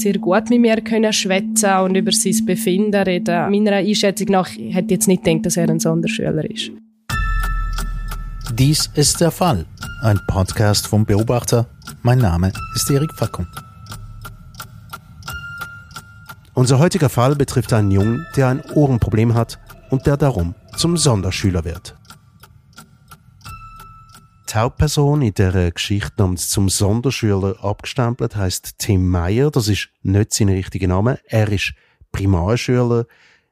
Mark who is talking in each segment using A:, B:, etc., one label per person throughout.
A: sehr gut mit mir können schwätzen und über sein Befinden reden. Meiner Einschätzung nach hätte ich jetzt nicht gedacht, dass er ein Sonderschüler ist.
B: Dies ist der Fall. Ein Podcast vom Beobachter. Mein Name ist Erik Fackung. Unser heutiger Fall betrifft einen Jungen, der ein Ohrenproblem hat und der darum zum Sonderschüler wird. Die Hauptperson in der Geschichte namens zum Sonderschüler abgestempelt heißt Tim Meyer. Das ist nicht sein richtiger Name. Er ist Primarschüler.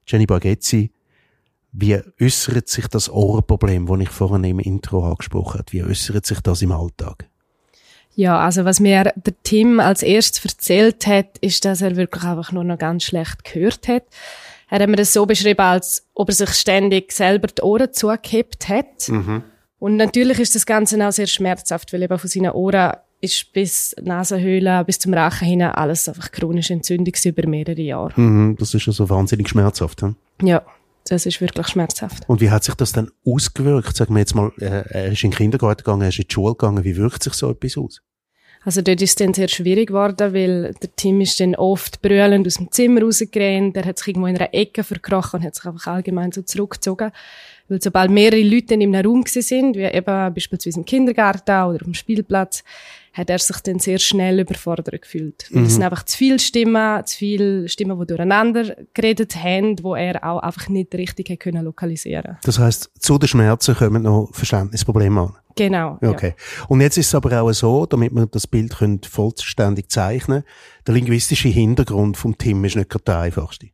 B: Jenny Baghetzi, wie äußert sich das Ohrenproblem, das ich vorhin im Intro angesprochen habe? Wie äußert sich das im Alltag?
A: Ja, also was mir der Tim als erstes erzählt hat, ist, dass er wirklich einfach nur noch ganz schlecht gehört hat. Er hat mir das so beschrieben, als ob er sich ständig selber die Ohren zugehebt hat. Mhm. Und natürlich ist das Ganze auch sehr schmerzhaft, weil eben von seinen Ohren ist bis Nasenhöhle, bis zum Rachen hin alles einfach chronisch entzündigt über mehrere Jahre.
B: Mhm, das ist also wahnsinnig schmerzhaft. Hm?
A: Ja, das ist wirklich schmerzhaft.
B: Und wie hat sich das dann ausgewirkt? Sagen wir jetzt mal, äh, er ist in den Kindergarten gegangen, er ist in die Schule gegangen. Wie wirkt sich so etwas aus?
A: Also dort ist es dann sehr schwierig geworden, weil der Tim ist dann oft brüllend aus dem Zimmer rausgerannt, er hat sich irgendwo in einer Ecke verkrochen und hat sich einfach allgemein so zurückgezogen. Weil sobald mehrere Leute in einem Raum sind, wie eben beispielsweise im Kindergarten oder auf dem Spielplatz, hat er sich dann sehr schnell überfordert gefühlt. Mhm. Es sind einfach zu viele Stimmen, zu viele Stimmen, die durcheinander geredet haben, wo er auch einfach nicht richtig hätte können lokalisieren.
B: Das heißt, zu den Schmerzen kommen noch Verständnisprobleme an.
A: Genau.
B: Okay. Ja. Und jetzt ist es aber auch so, damit wir das Bild vollständig zeichnen, der linguistische Hintergrund vom Tim ist nicht gerade der einfachste.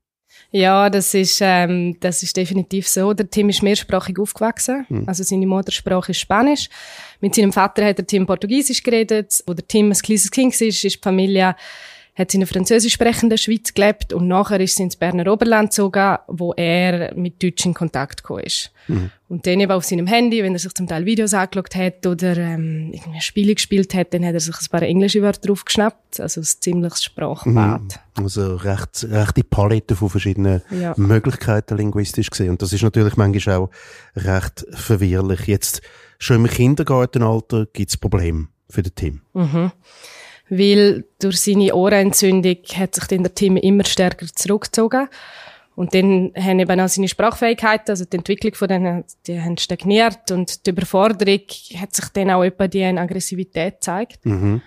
A: Ja, das ist, ähm, das ist definitiv so. Der Tim ist mehrsprachig aufgewachsen. Mhm. Also seine Muttersprache ist Spanisch. Mit seinem Vater hat der Tim Portugiesisch geredet. Wo der Tim ein kleines Kind war, ist die Familie hat in einer französisch sprechenden Schweiz gelebt und nachher ist sie ins Berner Oberland gezogen, wo er mit Deutsch in Kontakt gekommen ist. Mhm. Und dann eben auf seinem Handy, wenn er sich zum Teil Videos angeschaut hat oder ähm, irgendwie Spiele gespielt hat, dann hat er sich ein paar englische Wörter draufgeschnappt, also ein ziemliches Sprachbad.
B: Mhm. Also recht, recht die Palette von verschiedenen ja. Möglichkeiten linguistisch gesehen. Und das ist natürlich manchmal auch recht verwirrlich. Jetzt schon im Kindergartenalter gibt es Probleme für das Team.
A: Mhm weil durch seine Ohrenentzündung hat sich dann der Tim immer stärker zurückgezogen. Und dann haben eben auch seine Sprachfähigkeiten, also die Entwicklung von denen, die haben stagniert und die Überforderung hat sich dann auch etwa die in Aggressivität gezeigt. Mhm.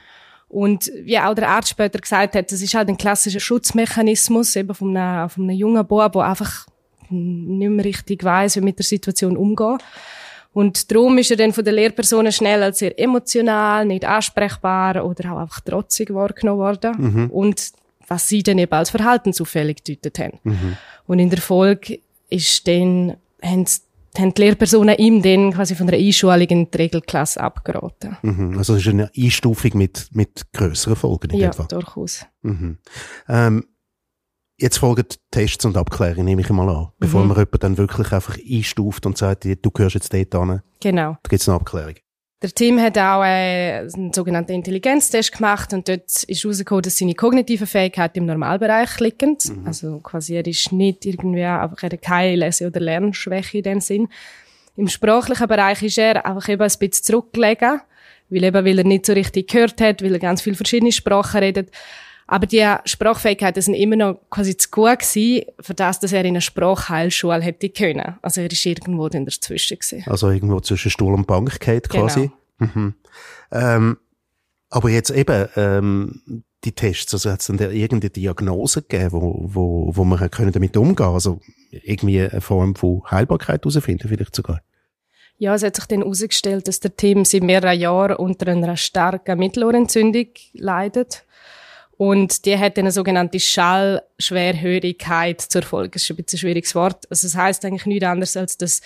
A: Und wie auch der Arzt später gesagt hat, das ist halt ein klassischer Schutzmechanismus eben von einem, von einem jungen Bub, der einfach nicht mehr richtig weiß, wie mit der Situation umgehen. Und darum ist er dann von den Lehrpersonen schnell als sehr emotional, nicht ansprechbar oder auch einfach trotzig wahrgenommen worden. Mhm. Und was sie dann eben als verhaltensauffällig gedeutet haben. Mhm. Und in der Folge ist dann, haben, haben die Lehrpersonen ihm dann quasi von einer Einschulung in die Regelklasse abgeraten.
B: Mhm. Also es ist eine Einstufung mit, mit grösseren Folgen
A: in Ja, durchaus.
B: Mhm. Ähm, Jetzt folgen Tests und Abklärungen, nehme ich mal an. Bevor mhm. man jemanden dann wirklich einfach einstuft und sagt, du gehörst jetzt dort an.
A: Genau.
B: Da gibt es eine Abklärung.
A: Der Team hat auch äh, einen sogenannten Intelligenztest gemacht und dort ist herausgekommen, dass seine kognitiven Fähigkeiten im Normalbereich liegen. Mhm. Also quasi er ist nicht irgendwie, einfach er hat keine Lese- oder Lernschwäche in dem Sinn. Im sprachlichen Bereich ist er einfach eben ein bisschen zurückgelegen, weil eben, weil er nicht so richtig gehört hat, weil er ganz viele verschiedene Sprachen redet. Aber die Sprachfähigkeiten sind immer noch quasi zu gut gewesen, für das, dass er in einer Sprachheilschule hätte können. Also er ist irgendwo dann dazwischen gewesen.
B: Also irgendwo zwischen Stuhl und Bank geht quasi. Genau. Mhm. Ähm, aber jetzt eben, ähm, die Tests, also hat es dann irgendeine Diagnose gegeben, wo, wo, wo man können damit umgehen Also irgendwie eine Form von Heilbarkeit herausfinden, vielleicht sogar?
A: Ja, es hat sich dann herausgestellt, dass der Tim seit mehreren Jahren unter einer starken Mittelohrentzündung leidet. Und die hat eine sogenannte Schallschwerhörigkeit zur Folge. Das ist ein bisschen ein schwieriges Wort. Also das heißt eigentlich nichts anderes, als dass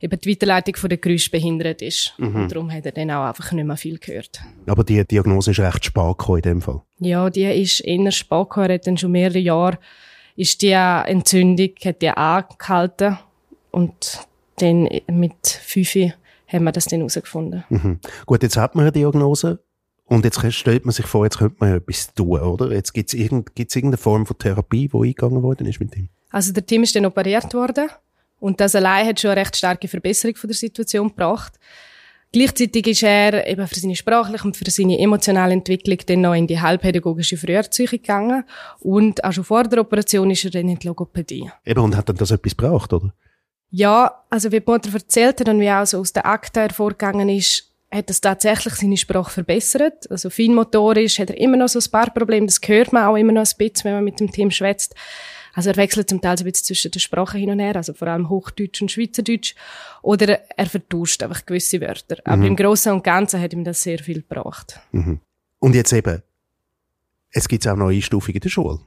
A: eben die Weiterleitung von der Geräusche behindert ist. Mhm. Und darum hat er dann auch einfach nicht mehr viel gehört.
B: Aber die Diagnose ist recht spät in dem Fall?
A: Ja, die ist eher spät gekommen. Er hat dann schon mehrere Jahre ist die Entzündung, hat die angehalten. Und dann mit fünf haben wir das dann herausgefunden.
B: Mhm. Gut, jetzt hat man eine Diagnose. Und jetzt stellt man sich vor, jetzt könnte man ja etwas tun, oder? Jetzt gibt es irgend, gibt's irgendeine Form von Therapie, die eingegangen worden ist mit ihm?
A: Also der Tim ist dann operiert worden und das allein hat schon eine recht starke Verbesserung von der Situation gebracht. Gleichzeitig ist er eben für seine sprachliche und für seine emotionale Entwicklung dann noch in die heilpädagogische Früherziehung gegangen. Und auch schon vor der Operation ist er dann in die Logopädie.
B: Eben, und hat dann das etwas gebraucht, oder?
A: Ja, also wie die Mutter erzählt hat und wie auch so aus der Akte hervorgegangen ist, hat das tatsächlich seine Sprache verbessert. Also feinmotorisch hat er immer noch so ein paar Probleme. Das hört man auch immer noch ein bisschen, wenn man mit dem Team schwätzt. Also er wechselt zum Teil so ein bisschen zwischen den Sprachen hin und her, also vor allem Hochdeutsch und Schweizerdeutsch. Oder er vertauscht einfach gewisse Wörter. Aber mhm. im Großen und Ganzen hat ihm das sehr viel gebracht.
B: Mhm. Und jetzt eben, es gibt auch noch Einstufungen in der Schule.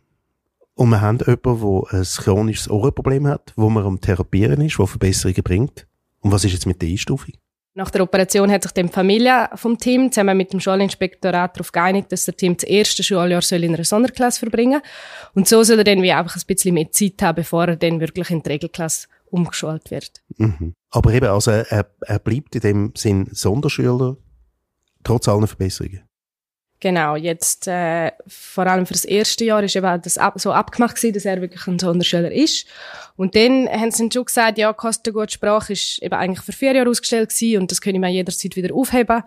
B: Und wir haben jemanden, der ein chronisches Ohrenproblem hat, wo man am Therapieren ist, der Verbesserungen bringt. Und was ist jetzt mit der Einstufung?
A: Nach der Operation hat sich die Familie vom Team zusammen mit dem Schulinspektorat darauf geeinigt, dass der Team das erste Schuljahr in einer Sonderklasse verbringen soll. Und so soll er dann wie einfach ein bisschen mehr Zeit haben, bevor er dann wirklich in die Regelklasse umgeschult wird.
B: Mhm. Aber eben, also er, er bleibt in dem Sinn Sonderschüler, trotz allen Verbesserungen.
A: Genau, jetzt äh, vor allem für das erste Jahr ist eben das ab, so abgemacht gewesen, dass er wirklich ein Sonderschüler ist. Und dann haben sie schon gesagt, ja, Kosten gut Sprache ist eben eigentlich für vier Jahre ausgestellt gewesen und das können wir jederzeit wieder aufheben.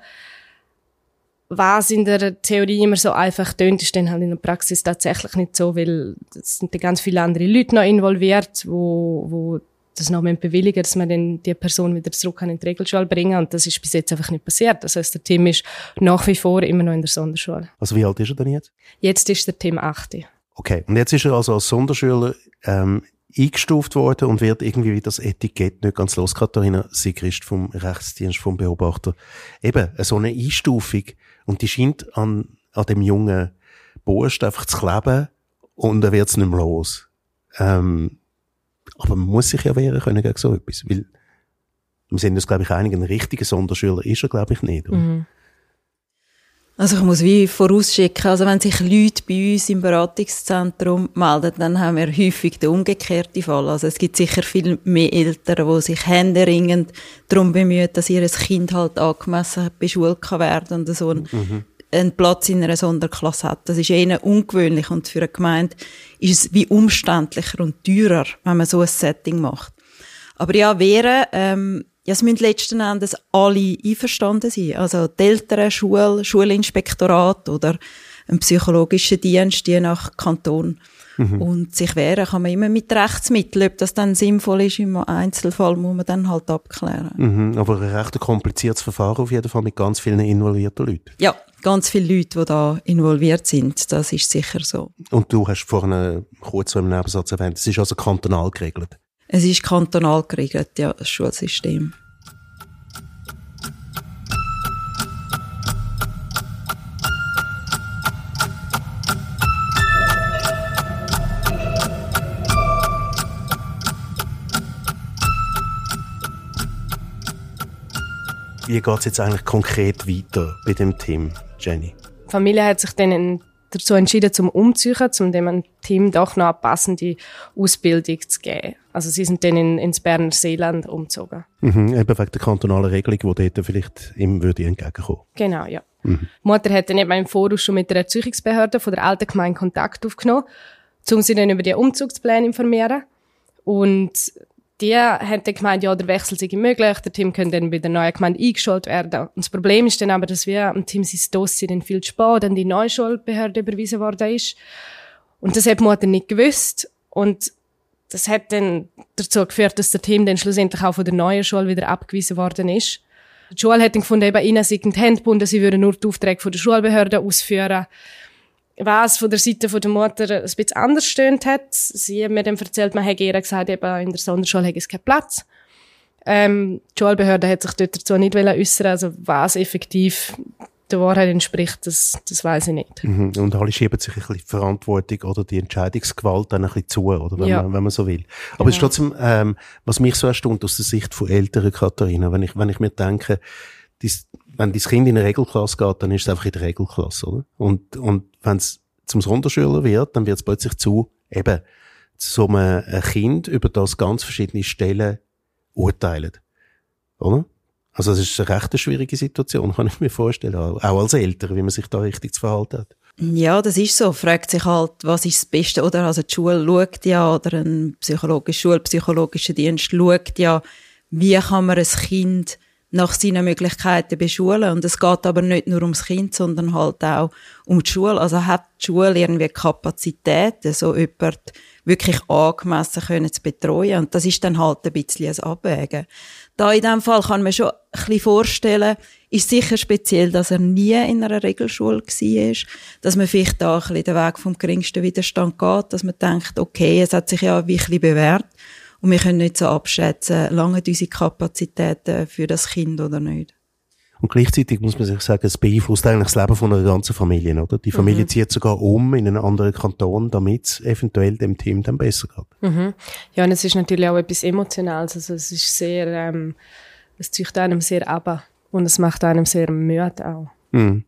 A: Was in der Theorie immer so einfach tönt, ist dann halt in der Praxis tatsächlich nicht so, weil es sind ganz viele andere Leute noch involviert, wo, wo das noch bewilligen, dass man dann die Person wieder zurück in die Regelschule bringen Und das ist bis jetzt einfach nicht passiert. Das heißt, der Tim ist nach wie vor immer noch in der Sonderschule.
B: Also wie alt ist er denn jetzt?
A: Jetzt ist der Tim 8.
B: Okay. Und jetzt ist er also als Sonderschüler ähm, eingestuft worden und wird irgendwie wie das Etikett nicht ganz los. Katharina Sigrist vom Rechtsdienst vom Beobachter. Eben, so eine Einstufung. Und die scheint an, an dem jungen Bursch einfach zu kleben und er wird es nicht mehr los. Ähm, aber man muss sich ja wehren können gegen so etwas. Weil, wir sind uns, glaube ich, einig, ein richtiger Sonderschüler ist er, glaube ich, nicht. Mhm.
C: Also ich muss wie vorausschicken, also wenn sich Leute bei uns im Beratungszentrum melden, dann haben wir häufig den umgekehrten Fall. Also es gibt sicher viel mehr Eltern, die sich händeringend darum bemühen, dass ihr Kind halt angemessen beschult werden und so mhm einen Platz in einer Sonderklasse hat. Das ist eher ungewöhnlich und für eine Gemeinde ist es wie umständlicher und teurer, wenn man so ein Setting macht. Aber ja, wäre, ähm, ja, es müssen letzten Endes alle einverstanden sein. Also die Eltern, Schule, Schulinspektorat oder ein psychologischer Dienst, je nach Kanton. Mhm. Und sich wehren kann man immer mit Rechtsmitteln. Ob das dann sinnvoll ist im Einzelfall, muss man dann halt abklären.
B: Mhm, aber ein recht kompliziertes Verfahren auf jeden Fall mit ganz vielen involvierten Leuten.
C: Ja, ganz viele Leute, die da involviert sind. Das ist sicher so.
B: Und du hast vorhin kurz so im Nebensatz erwähnt, es ist also kantonal geregelt.
C: Es ist kantonal geregelt, ja, das Schulsystem.
B: Wie geht es jetzt eigentlich konkret weiter bei dem Team, Jenny?
A: Die Familie hat sich dann dazu entschieden, zum umziehen, um dem Team doch noch eine passende Ausbildung zu geben. Also sie sind dann in, ins Berner Seeland umgezogen.
B: Mhm, eben wegen der kantonalen Regelung, die dort vielleicht ihm würde entgegenkommen.
A: Genau, ja. Mhm. Die Mutter hat dann eben im Voraus schon mit der Erziehungsbehörde von der alten Gemeinde Kontakt aufgenommen, um sie dann über die Umzugspläne informieren. Und die haben dann gemeint, ja, der Wechsel sei möglich, der Team könnte dann bei der neuen Gemeinde eingeschult werden. Und das Problem ist dann aber, dass wir am Team sein Dossier dann viel zu spät an die neue Schulbehörde überwiesen worden ist. Und das hat die Mutter nicht gewusst. Und das hat dann dazu geführt, dass der Team dann schlussendlich auch von der neuen Schule wieder abgewiesen worden ist. Die Schule hat dann gefunden, eben ihnen sei die Hände gebunden, sie würden nur die Aufträge von der Schulbehörde ausführen was von der Seite von der Mutter ein bisschen anders stöhnt hat. Sie hat mir dann erzählt, man hätte ihr gesagt, eben in der Sonderschule hätte es keinen Platz. Ähm, die Schulbehörde hat sich dort dazu nicht äußern also was effektiv der Wahrheit entspricht, das, das weiß ich nicht.
B: Mhm. Und alle schieben sich ein bisschen die Verantwortung oder die Entscheidungsgewalt dann ein bisschen zu, oder wenn, ja. man, wenn man so will. Aber genau. es ist trotzdem, ähm, was mich so erstaunt aus der Sicht von älteren Katharina, wenn ich, wenn ich mir denke, dies, wenn dein Kind in eine Regelklasse geht, dann ist es einfach in der Regelklasse, oder? Und, und wenn es zum Sonderschüler wird, dann wird es plötzlich zu, eben, so einem Kind, über das ganz verschiedene Stellen urteilen. Oder? Also, es ist eine recht schwierige Situation, kann ich mir vorstellen. Auch als Eltern, wie man sich da richtig zu verhalten hat.
C: Ja, das ist so. Fragt sich halt, was ist das Beste, oder? Also, die Schule schaut ja, oder ein psychologischer, schulpsychologischer Dienst schaut ja, wie kann man ein Kind nach seinen Möglichkeiten beschulen. Und es geht aber nicht nur ums Kind, sondern halt auch um die Schule. Also hat die Schule irgendwie Kapazitäten, so jemand wirklich angemessen können zu betreuen. Und das ist dann halt ein bisschen ein Abwägen. Da in dem Fall kann man schon ein bisschen vorstellen, ist sicher speziell, dass er nie in einer Regelschule war, dass man vielleicht da ein bisschen den Weg vom geringsten Widerstand geht, dass man denkt, okay, es hat sich ja wirklich bewährt und wir können nicht so abschätzen, lange unsere Kapazitäten für das Kind oder nicht.
B: Und gleichzeitig muss man sich sagen, es beeinflusst eigentlich das Leben von einer ganzen Familie, oder? Die Familie mhm. zieht sogar um in einen anderen Kanton, damit es eventuell dem Team dann besser geht.
A: Mhm. Ja, und es ist natürlich auch etwas Emotionales. Also es ist sehr, ähm, es zieht einem sehr ab und es macht einem sehr müde auch. Mhm.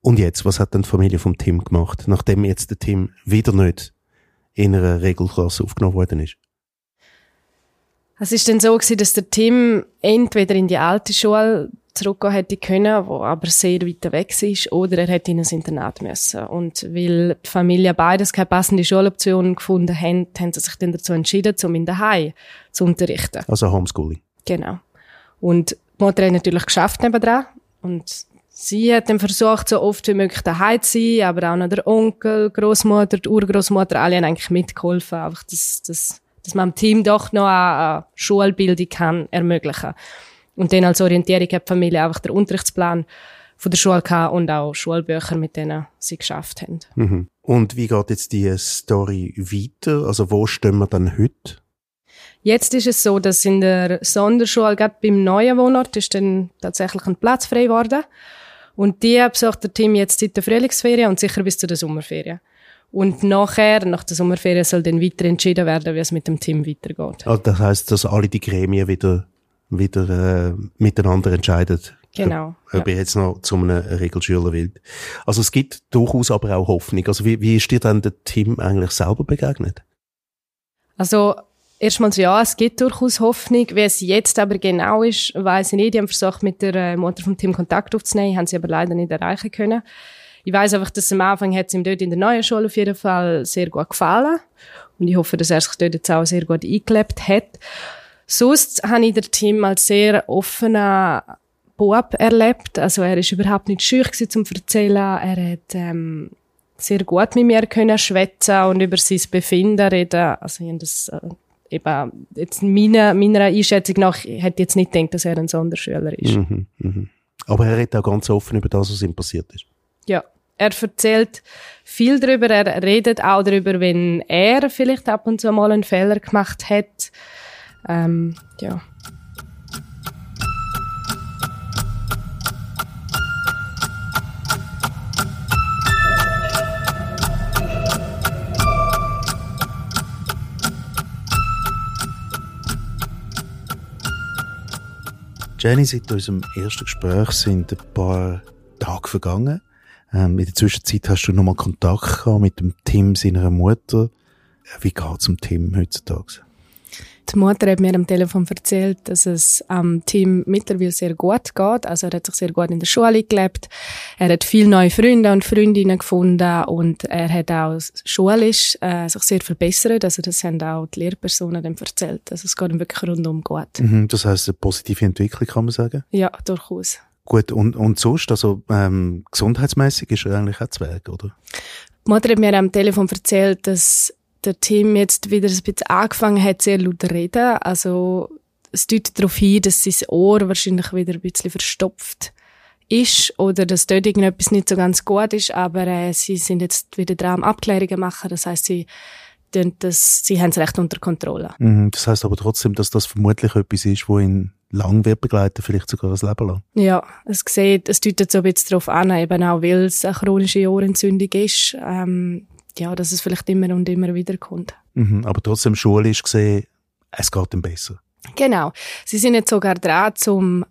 B: Und jetzt, was hat denn die Familie vom Team gemacht, nachdem jetzt der Team wieder nicht in einer Regelklasse aufgenommen worden ist?
A: Es ist dann so gewesen, dass der Tim entweder in die alte Schule zurückgehen hätte können, wo aber sehr weit weg ist, oder er hätte in ein Internat müssen. Und weil die Familie beides keine passende Schuloption gefunden haben, haben sie sich dann dazu entschieden, um in der Hai zu unterrichten.
B: Also Homeschooling.
A: Genau. Und die Mutter hat natürlich geschafft nebenan. Und sie hat dann versucht, so oft wie möglich daheim zu sein, aber auch noch der Onkel, Großmutter, die Urgroßmutter, alle haben eigentlich mitgeholfen, einfach das, das dass man dem Team doch noch eine, Schulbildung kann ermöglichen. Und dann als Orientierung hat die Familie einfach den Unterrichtsplan von der Schule gehabt und auch Schulbücher, mit denen sie geschafft haben.
B: Mhm. Und wie geht jetzt die Story weiter? Also wo stehen wir dann heute?
A: Jetzt ist es so, dass in der Sonderschule, gerade beim neuen Wohnort, ist dann tatsächlich ein Platz frei geworden. Und die besucht der Team jetzt seit der Frühlingsferien und sicher bis zu der Sommerferien. Und nachher, nach der Sommerferien, soll dann weiter entschieden werden, wie es mit dem Team weitergeht.
B: Also das heißt, dass alle die Gremien wieder, wieder äh, miteinander entscheiden.
A: Genau.
B: Ob ja. ihr jetzt noch zu einem Regelschüler will. Also es gibt durchaus aber auch Hoffnung. Also wie, wie ist dir dann der Team eigentlich selber begegnet?
A: Also erstmals ja, es gibt durchaus Hoffnung. Wie es jetzt aber genau ist, weiß ich nicht. Die haben versucht, mit der äh, Mutter vom Team Kontakt aufzunehmen, haben sie aber leider nicht erreichen können. Ich weiß einfach, dass am Anfang hat es ihm dort in der neuen Schule auf jeden Fall sehr gut gefallen. Und ich hoffe, dass er sich dort jetzt auch sehr gut eingelebt hat. Sonst habe ich den Tim als sehr offener Bub erlebt. Also er ist überhaupt nicht schüch zum Erzählen. Er hat ähm, sehr gut mit mir können schwätzen und über sein Befinden reden. Also ich das äh, eben jetzt meiner, meiner Einschätzung nach hätte jetzt nicht gedacht, dass er ein Sonderschüler ist. Mhm,
B: mh. Aber er redet auch ganz offen über das, was ihm passiert ist.
A: Ja, er erzählt viel darüber, er redet auch darüber, wenn er vielleicht ab und zu mal einen Fehler gemacht hat. Ähm, ja.
B: Jenny, seit unserem ersten Gespräch sind ein paar Tage vergangen. Ähm, in der Zwischenzeit hast du nochmal Kontakt gehabt mit dem Tim seiner Mutter. Wie geht's um Tim heutzutage?
A: Die Mutter hat mir am Telefon erzählt, dass es am Tim mittlerweile sehr gut geht. Also er hat sich sehr gut in der Schule gelebt. Er hat viele neue Freunde und Freundinnen gefunden und er hat auch schulisch äh, sich sehr verbessert. Also das haben auch die Lehrpersonen dann erzählt. Also es geht ihm wirklich rundum gut.
B: Mhm, das heißt eine positive Entwicklung, kann man sagen?
A: Ja, durchaus.
B: Gut, und, und sonst, also ähm, gesundheitsmäßig ist er eigentlich auch zu Weg, oder?
A: Die Mutter hat mir am Telefon erzählt, dass der Tim jetzt wieder ein bisschen angefangen hat, sehr laut zu reden. Also es deutet darauf hin, dass sein Ohr wahrscheinlich wieder ein bisschen verstopft ist oder dass dort irgendetwas nicht so ganz gut ist, aber äh, sie sind jetzt wieder dran am Abklärungen machen. Das heißt, sie das, sie haben es recht unter Kontrolle.
B: Mhm, das heißt aber trotzdem, dass das vermutlich etwas ist, wo ihn lang wird begleiten, vielleicht sogar ein Leben lang.
A: Ja, es sieht, es deutet so ein bisschen darauf an, eben auch weil es eine chronische Ohrentzündung ist, ähm, ja, dass es vielleicht immer und immer wieder kommt.
B: Mhm, aber trotzdem schulisch gesehen, es geht ihm besser.
A: Genau. Sie sind jetzt sogar dran, zum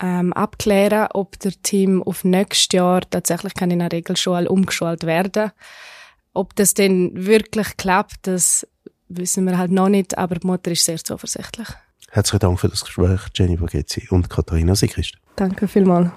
A: ähm, abklären, ob der Team auf nächstes Jahr tatsächlich kann in einer Regelschule umgeschult werden. Ob das denn wirklich klappt, das wissen wir halt noch nicht, aber die Mutter ist sehr zuversichtlich.
B: Herzlichen Dank für das Gespräch, Jenny Bagezzi und Katharina Sigrist.
A: Danke vielmals.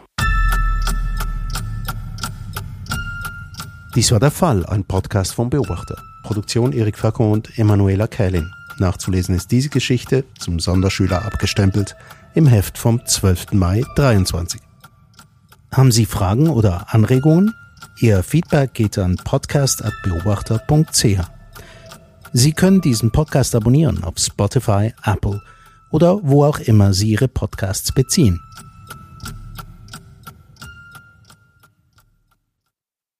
B: Dies war der Fall, ein Podcast vom Beobachter. Produktion Erik Facker und Emanuela Kählin. Nachzulesen ist diese Geschichte, zum Sonderschüler abgestempelt,
D: im Heft vom 12. Mai 23. Haben Sie Fragen oder Anregungen? Ihr Feedback geht an podcast.beobachter.ch. Sie können diesen Podcast abonnieren auf Spotify, Apple oder wo auch immer Sie Ihre Podcasts beziehen.